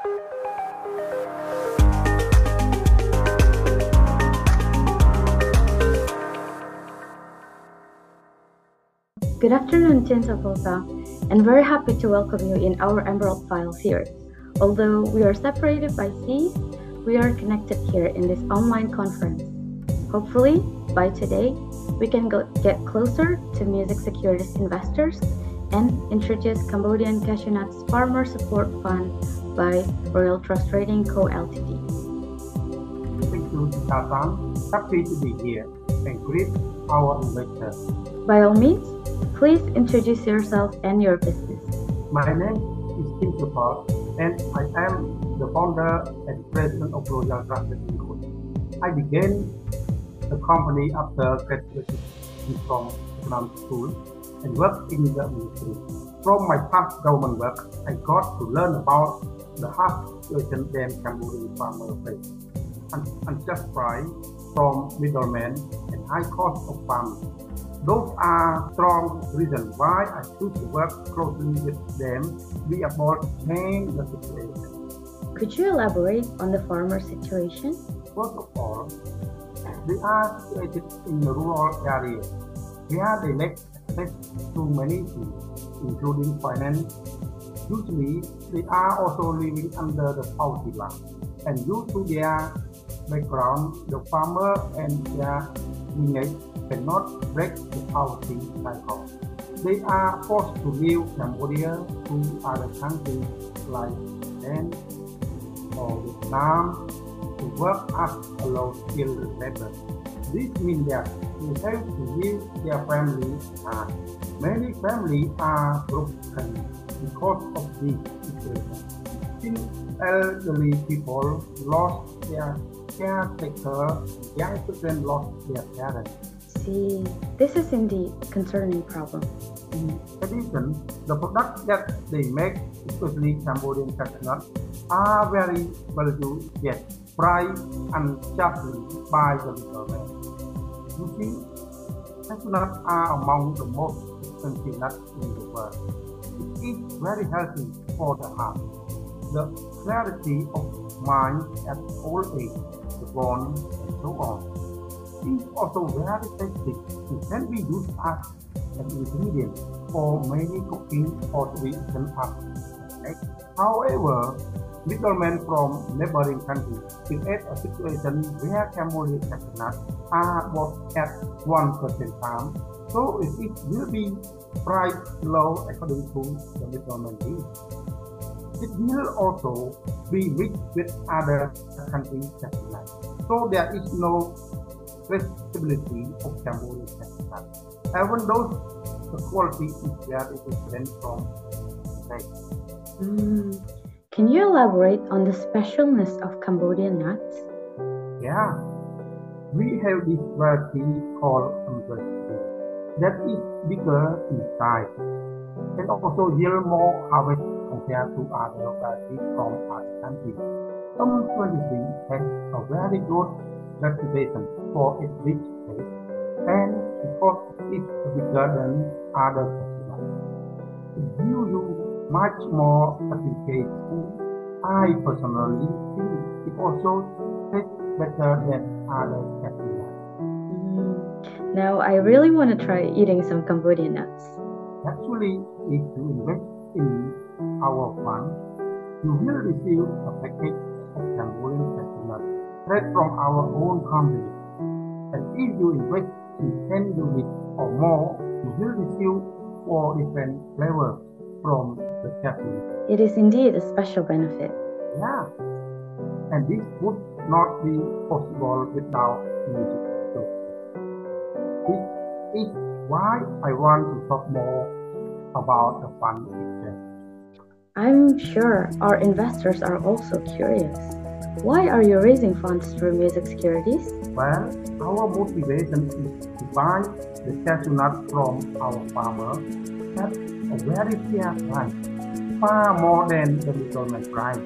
Good afternoon, Tinsa Volta, and very happy to welcome you in our Emerald File series. Although we are separated by seas, we are connected here in this online conference. Hopefully, by today, we can get closer to music securities investors and introduce Cambodian Cashew Nuts Farmer Support Fund by Royal Trust Trading Co. Ltd. Thank you, Tata. Happy to be here and greet our investors. By all means, please introduce yourself and your business. My name is Chhin Sophal and I am the founder and president of Royal Trust Trading Co. I began the company after graduating from economic school and worked in the industry. From my past government work, I got to learn about the hard situation them Cambodian farmers face. Un- unjust price from middlemen and high cost of farming. Those are strong reasons why I choose to work closely with them We to change the situation. Could you elaborate on the farmer situation? First of all, they are situated in the rural areas where they lack access to many things, including finance. Usually, they are also living under the poverty line, and due to their background, the farmer and their lineage cannot break the poverty cycle. They are forced to leave Cambodia to other countries like Thailand or Vietnam to work as a low-skilled labor. This means that they have to leave their family and many families are broken because of this situation. Since elderly people lost their caretaker, young children lost their parents. See, this is indeed a concerning problem. In addition, the products that they make, especially Cambodian cashew are very valuable yet priced unjustly by the middleman. You see, cashew are among the most expensive nuts in the world. Is very healthy for the heart. The clarity of mind at old age, the bone, and so on. Is also very tasty. It can be used as an ingredient for many cooking or an egg. However, middlemen from neighboring countries create a situation where Cambodian cashew nuts are bought at one percent time, so it will be priced low according to the needs. It will also be mixed with other countries' nuts, so there is no traceability of Cambodian nuts. Even though the quality is very different from the Mm, Can you elaborate on the specialness of Cambodian nuts? Yeah, we have this variety called umbrella that is bigger in size and also yield more harvest compared to other varieties from other countries. M23 has a very good reputation for its rich taste and because it is bigger than other festivals. It gives you much more certificate. I personally think it also tastes better than other festivals. Now, I really want to try eating some Cambodian nuts. Actually, if you invest in our fund, you will receive a package of Cambodian cashew straight from our own company. And if you invest in 10 units or more, you will receive four different flavors from the cashew. It is indeed a special benefit. Yeah. And this would not be possible without music. This is why I want to talk more about the fund itself. I'm sure our investors are also curious. Why are you raising funds through music securities? Well, our motivation is to buy the cashew nut from our farmer at a very fair price, far more than the middleman price.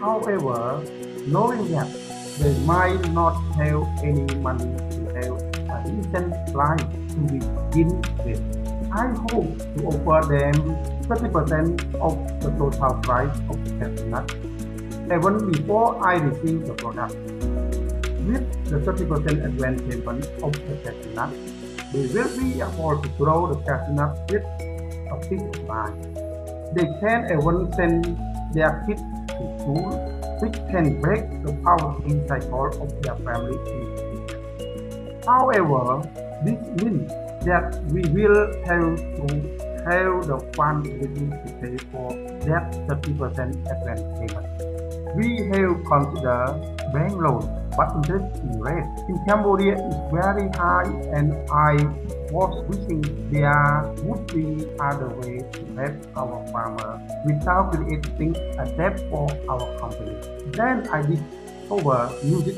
However, knowing that they might not have any money to have a decent price to begin with, I hope to offer them 30% of the total price of the nut even before I receive the product. With the 30% advance payment of the nut, they will be able to grow the nut with a peace of mind. They can even send their kids to school, which can break the poverty cycle of their family. However, this means that we will have to have the fund ready to pay for that 30% advance payment. We have considered bank loan, but interest rate in Cambodia is very high and I was wishing there would be other ways to help our farmers without creating a debt for our company. Then I discovered music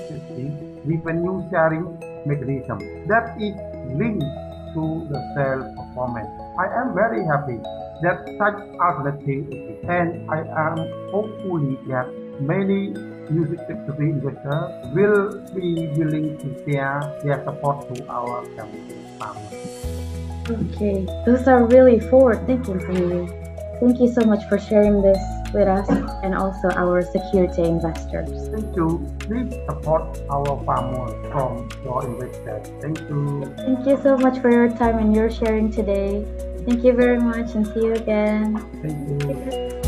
a new sharing mechanism that is linked to the sales performance. I am very happy that such alternative exists and I am hopefully that many music factory investors will be willing to share their support to our farmers. Okay, those are really forward thinking from you. Thank you so much for sharing this with us and also our security investors. Thank you. Please support our farmers from your investors. Thank you. Thank you so much for your time and your sharing today. Thank you very much and see you again. Thank you.